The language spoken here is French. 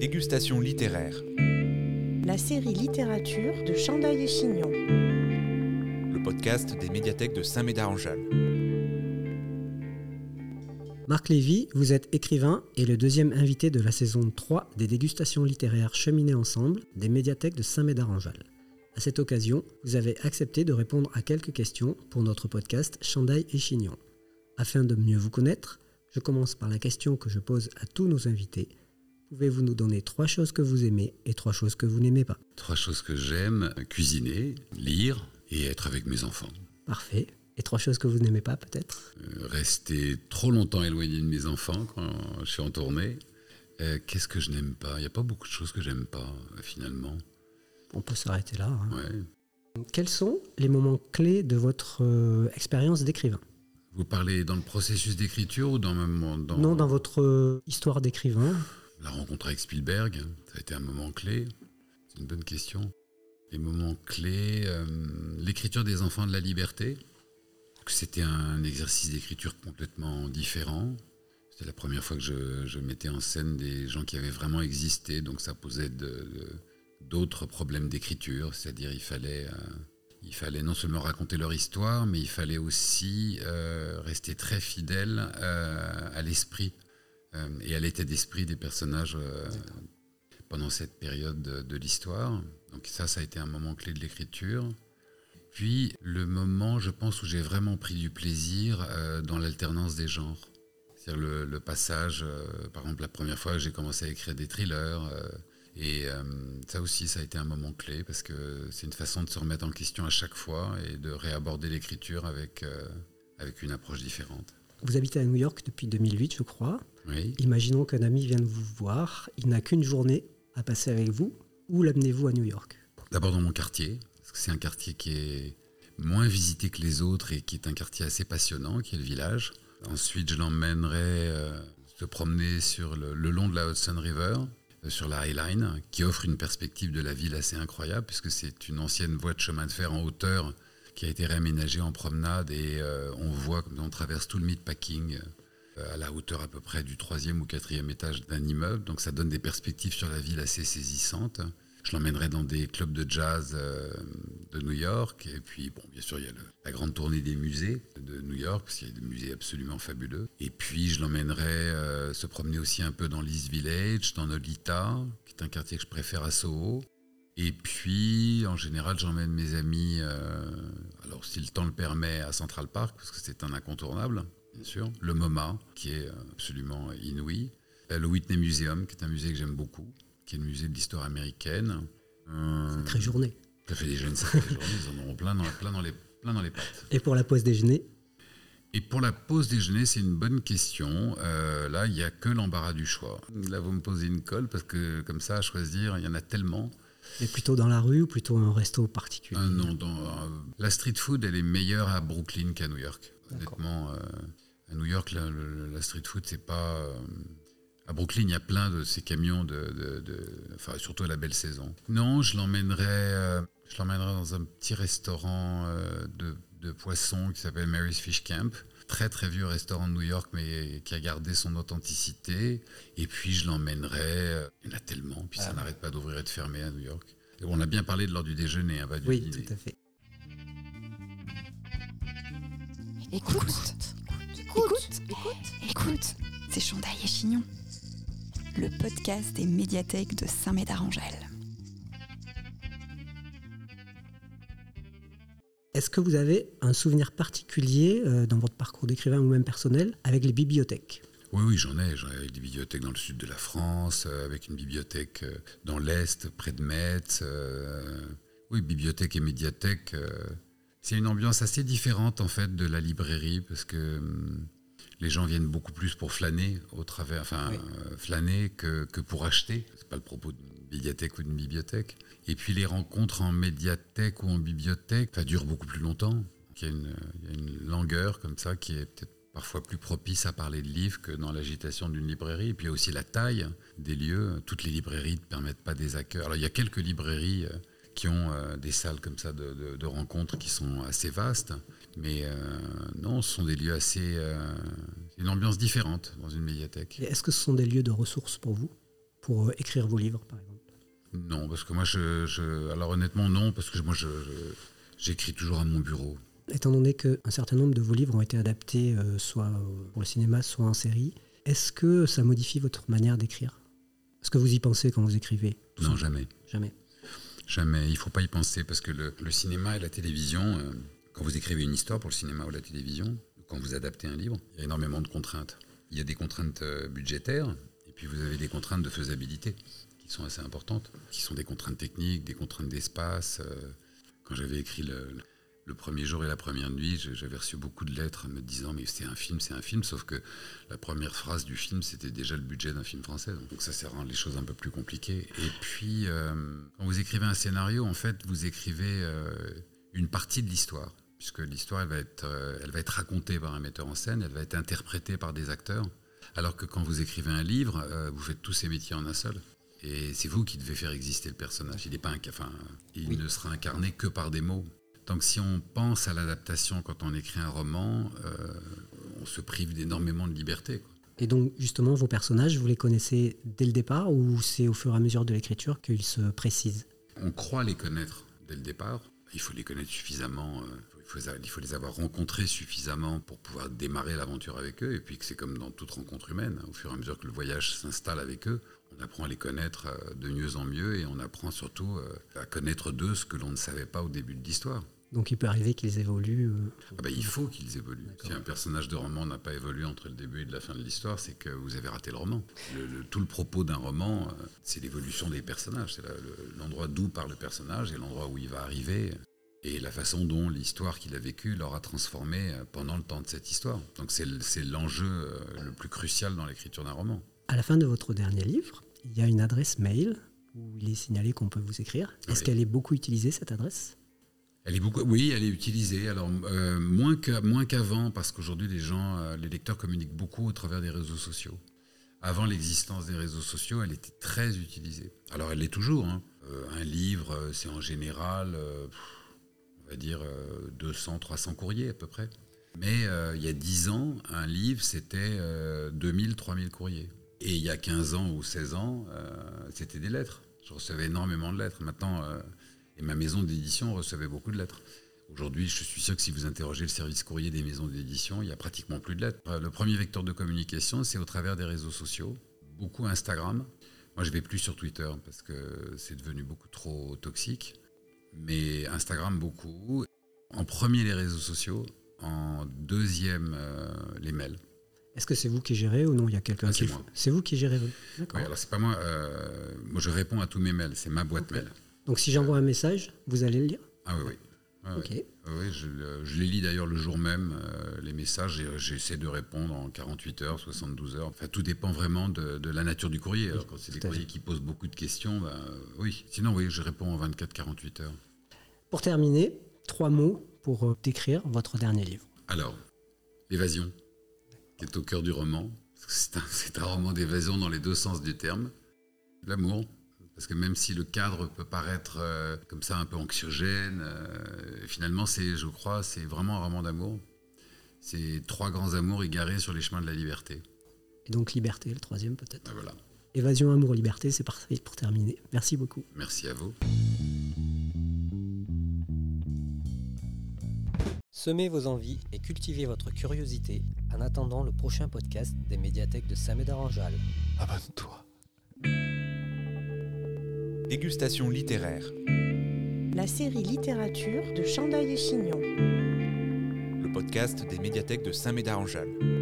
Dégustation littéraire. La série littérature de Chandail et Chignon. Le podcast des médiathèques de Saint-Médard-en-Jalles. Marc Lévy, vous êtes écrivain et le deuxième invité de la saison 3 des dégustations littéraires cheminées ensemble des médiathèques de Saint-Médard-en-Jalles. À cette occasion, vous avez accepté de répondre à quelques questions pour notre podcast Chandail et Chignon. Afin de mieux vous connaître, je commence par la question que je pose à tous nos invités. Pouvez-vous nous donner trois choses que vous aimez et trois choses que vous n'aimez pas Trois choses que j'aime, cuisiner, lire et être avec mes enfants. Parfait. Et trois choses que vous n'aimez pas peut-être Euh, Rester trop longtemps éloigné de mes enfants quand je suis en tournée. Euh, Qu'est-ce que je n'aime pas? Il n'y a pas beaucoup de choses que j'aime pas, euh, finalement. On peut s'arrêter là. hein. Ouais. Quels sont les moments clés de votre euh, expérience d'écrivain? Vous parlez dans le processus d'écriture ou dans, dans Non, dans votre histoire d'écrivain? La rencontre avec Spielberg Ça a été un moment clé. C'est une bonne question. Les moments clés, euh, l'écriture des enfants de la liberté. C'était un exercice d'écriture complètement différent. C'était la première fois que je, mettais en scène des gens qui avaient vraiment existé, donc ça posait d'autres problèmes d'écriture, c'est-à-dire il fallait, euh, il fallait non seulement raconter leur histoire, mais il fallait aussi euh, rester très fidèle à l'esprit et à l'état d'esprit des personnages euh, pendant cette période de, l'histoire. Donc ça, ça a été un moment clé de l'écriture. Puis le moment, je pense, où j'ai vraiment pris du plaisir euh, dans l'alternance des genres. C'est-à-dire le, passage, euh, par exemple, la première fois que j'ai commencé à écrire des thrillers. euh, et euh, ça aussi, ça a été un moment clé parce que c'est une façon de se remettre en question à chaque fois et de réaborder l'écriture avec, euh, avec une approche différente. Vous habitez à New York depuis 2008, je crois. Oui. Imaginons qu'un ami vienne vous voir. Il n'a qu'une journée à passer avec vous. Où l'amenez-vous à New York? D'abord dans mon quartier, parce que c'est un quartier qui est moins visité que les autres et qui est un quartier assez passionnant, qui est le village. Ensuite, je l'emmènerai euh, se promener sur le, le long de la Hudson River, euh, sur la High Line, qui offre une perspective de la ville assez incroyable, puisque c'est une ancienne voie de chemin de fer en hauteur qui a été réaménagée en promenade et euh, on voit comme on traverse tout le meatpacking à la hauteur à peu près du troisième ou quatrième étage d'un immeuble. Donc ça donne des perspectives sur la ville assez saisissantes. Je l'emmènerai dans des clubs de jazz euh, de New York. Et puis, bon, bien sûr, il y a la grande tournée des musées de New York, parce qu'il y a des musées absolument fabuleux. Et puis, je l'emmènerai euh, se promener aussi un peu dans l'East Village, dans Nolita, qui est un quartier que je préfère à Soho. Et puis, en général, j'emmène mes amis, euh, alors si le temps le permet, à Central Park, parce que c'est un incontournable, bien sûr. Le MoMA, qui est euh, absolument inouï. Euh, Le Whitney Museum, qui est un musée que j'aime beaucoup, qui est le musée de l'histoire américaine. Euh, Très journée. ça fait déjà une sacrée journée, ils en auront plein dans, plein dans les, plein dans les pattes. Et pour la pause déjeuner Et pour la pause déjeuner, c'est une bonne question. Euh, là, il n'y a que l'embarras du choix. Là, vous me posez une colle parce que comme ça, à choisir, il y en a tellement. Mais plutôt dans la rue ou plutôt un resto particulier? Non, dans, euh, la street food, elle est meilleure à Brooklyn qu'à New York. Honnêtement, à New York, la, street food, c'est pas. euh, à Brooklyn, il y a plein de ces camions de, de- de- enfin surtout à la belle saison. Non, je l'emmènerai, euh, je l'emmènerai dans un petit restaurant euh, de, de poissons qui s'appelle Mary's Fish Camp. Très très vieux restaurant de New York, mais qui a gardé son authenticité. Et puis je l'emmènerai. euh, il y en a tellement, puis ça n'arrête pas d'ouvrir et de fermer à New York. Et on a bien parlé de l'heure du déjeuner, hein, pas du Oui, dîner. tout à fait. Écoute, écoute, écoute, c'est Chandail et Chignon, le podcast des médiathèques de Saint-Médard-en-Jalles. Est-ce que vous avez un souvenir particulier euh, dans votre parcours d'écrivain ou même personnel avec les bibliothèques? Oui, oui, j'en ai. J'en ai des bibliothèques dans le sud de la France, euh, avec une bibliothèque euh, dans l'est, près de Metz. euh, oui, bibliothèque et médiathèque. C'est une ambiance assez différente en fait de la librairie parce que hum, les gens viennent beaucoup plus pour flâner au travers, enfin euh, flâner que, que pour acheter. C'est pas le propos d'une médiathèque ou d'une bibliothèque. Et puis les rencontres en médiathèque ou en bibliothèque, ça dure beaucoup plus longtemps. Il y a une, il y a une langueur comme ça qui est peut-être parfois plus propice à parler de livres que dans l'agitation d'une librairie. Et puis il y a aussi la taille des lieux. Toutes les librairies ne permettent pas des accueils. Alors il y a quelques librairies euh, qui ont euh, des salles comme ça de, de- de rencontres qui sont assez vastes. Mais euh, non, ce sont des lieux assez... euh, c'est une ambiance différente dans une médiathèque. Est-ce que ce sont des lieux de ressources pour vous pour écrire vos livres, par exemple? Non, parce que moi, je, je- alors honnêtement, non, parce que moi, je, j'écris toujours à mon bureau. Étant donné qu'un certain nombre de vos livres ont été adaptés euh, soit pour le cinéma, soit en série, est-ce que ça modifie votre manière d'écrire? Est-ce que vous y pensez quand vous écrivez? Non, jamais. Jamais. Jamais. Il faut pas y penser parce que le, cinéma et la télévision, euh, quand vous écrivez une histoire pour le cinéma ou la télévision, quand vous adaptez un livre, il y a énormément de contraintes. Il y a des contraintes euh, budgétaires et puis vous avez des contraintes de faisabilité qui sont assez importantes, qui sont des contraintes techniques, des contraintes d'espace. euh. Quand j'avais écrit le, le premier jour et la première nuit, j'avais reçu beaucoup de lettres me disant mais c'est un film, c'est un film, sauf que la première phrase du film c'était déjà le budget d'un film français, donc ça, ça rend les choses un peu plus compliquées. Et puis euh, quand vous écrivez un scénario, en fait vous écrivez euh, une partie de l'histoire, puisque l'histoire elle va être, euh, elle va être racontée par un metteur en scène, elle va être interprétée par des acteurs, alors que quand vous écrivez un livre, vous faites tous ces métiers en un seul. Et c'est vous qui devez faire exister le personnage. Il n'est pas, enfin, il Oui. ne sera incarné que par des mots. Donc si on pense à l'adaptation quand on écrit un roman, euh, on se prive d'énormément de liberté. quoi. Et donc, justement, vos personnages, vous les connaissez dès le départ ou c'est au fur et à mesure de l'écriture qu'ils se précisent? On croit les connaître dès le départ. Il faut les connaître suffisamment. euh, il, faut, il faut les avoir rencontrés suffisamment pour pouvoir démarrer l'aventure avec eux. Et puis que c'est comme dans toute rencontre humaine. Au fur et à mesure que le voyage s'installe avec eux, on apprend à les connaître euh, de mieux en mieux et on apprend surtout à connaître d'eux ce que l'on ne savait pas au début de l'histoire. Donc, il peut arriver qu'ils évoluent. euh, Ah bah, il faut qu'ils évoluent. Si un personnage de roman n'a pas évolué entre le début et la fin de l'histoire, c'est que vous avez raté le roman. Le- le- tout le propos d'un roman, euh, c'est l'évolution des personnages. C'est le- l'endroit d'où part le personnage et l'endroit où il va arriver. Et la façon dont l'histoire qu'il a vécue l'aura transformé euh, pendant le temps de cette histoire. Donc c'est le- c'est l'enjeu le plus crucial dans l'écriture d'un roman. À la fin de votre dernier livre, il y a une adresse mail où il est signalé qu'on peut vous écrire. Est-ce Oui. qu'elle est beaucoup utilisée, cette adresse? Oui, elle est utilisée. Alors euh, moins qu'avant, parce qu'aujourd'hui les gens, euh, les lecteurs communiquent beaucoup au travers des réseaux sociaux. Avant l'existence des réseaux sociaux, elle était très utilisée. Alors elle l'est toujours. hein. Euh, un livre, c'est en général, on va dire euh, 200, 300 courriers à peu près. Mais il y a 10 ans, un livre, c'était euh, 2000, 3000 courriers. Et il y a 15 ans ou 16 ans, c'était des lettres. Je recevais énormément de lettres. Maintenant, et ma maison d'édition recevait beaucoup de lettres. Aujourd'hui, je suis sûr que si vous interrogez le service courrier des maisons d'édition, il n'y a pratiquement plus de lettres. Euh, Le premier vecteur de communication, c'est au travers des réseaux sociaux, beaucoup Instagram. Moi, je vais plus sur Twitter parce que c'est devenu beaucoup trop toxique. Mais Instagram, beaucoup. En premier, les réseaux sociaux. En deuxième, euh, les mails. Est-ce que c'est vous qui gérez ou non? Il y a quelqu'un Ah, qui c'est vous qui gérez. Oui, alors c'est pas moi. euh, moi, je réponds à tous mes mails. C'est ma boîte mail. Donc, si j'envoie un message, vous allez le lire Ah oui, oui. Ah, oui. Je, le- je les lis d'ailleurs le jour même, euh, les messages, et euh, j'essaie de répondre en 48 heures, 72 heures. Enfin, tout dépend vraiment de, de la nature du courrier. Alors, quand c'est des courriers qui posent beaucoup de questions, ben, euh, oui. Sinon, oui, je réponds en 24-48 heures. Pour terminer, trois mots pour décrire votre dernier livre. Alors, l'évasion, qui est au cœur du roman. un, c'est un roman d'évasion dans les deux sens du terme. L'amour, parce que même si le cadre peut paraître euh, comme ça un peu anxiogène, euh, finalement, c'est, je crois, c'est vraiment un roman d'amour. C'est trois grands amours égarés sur les chemins de la liberté. Et donc, liberté, le troisième peut-être. Ben voilà. Évasion, amour, liberté, c'est parfait pour terminer. Merci beaucoup. Merci à vous. Semez vos envies et cultivez votre curiosité en attendant le prochain podcast des médiathèques de Saint-Médard-en-Jalles. Abonne-toi. Dégustation littéraire. La série littérature de Chandail et Chignon. Le podcast des médiathèques de Saint-Médard-en-Jalles.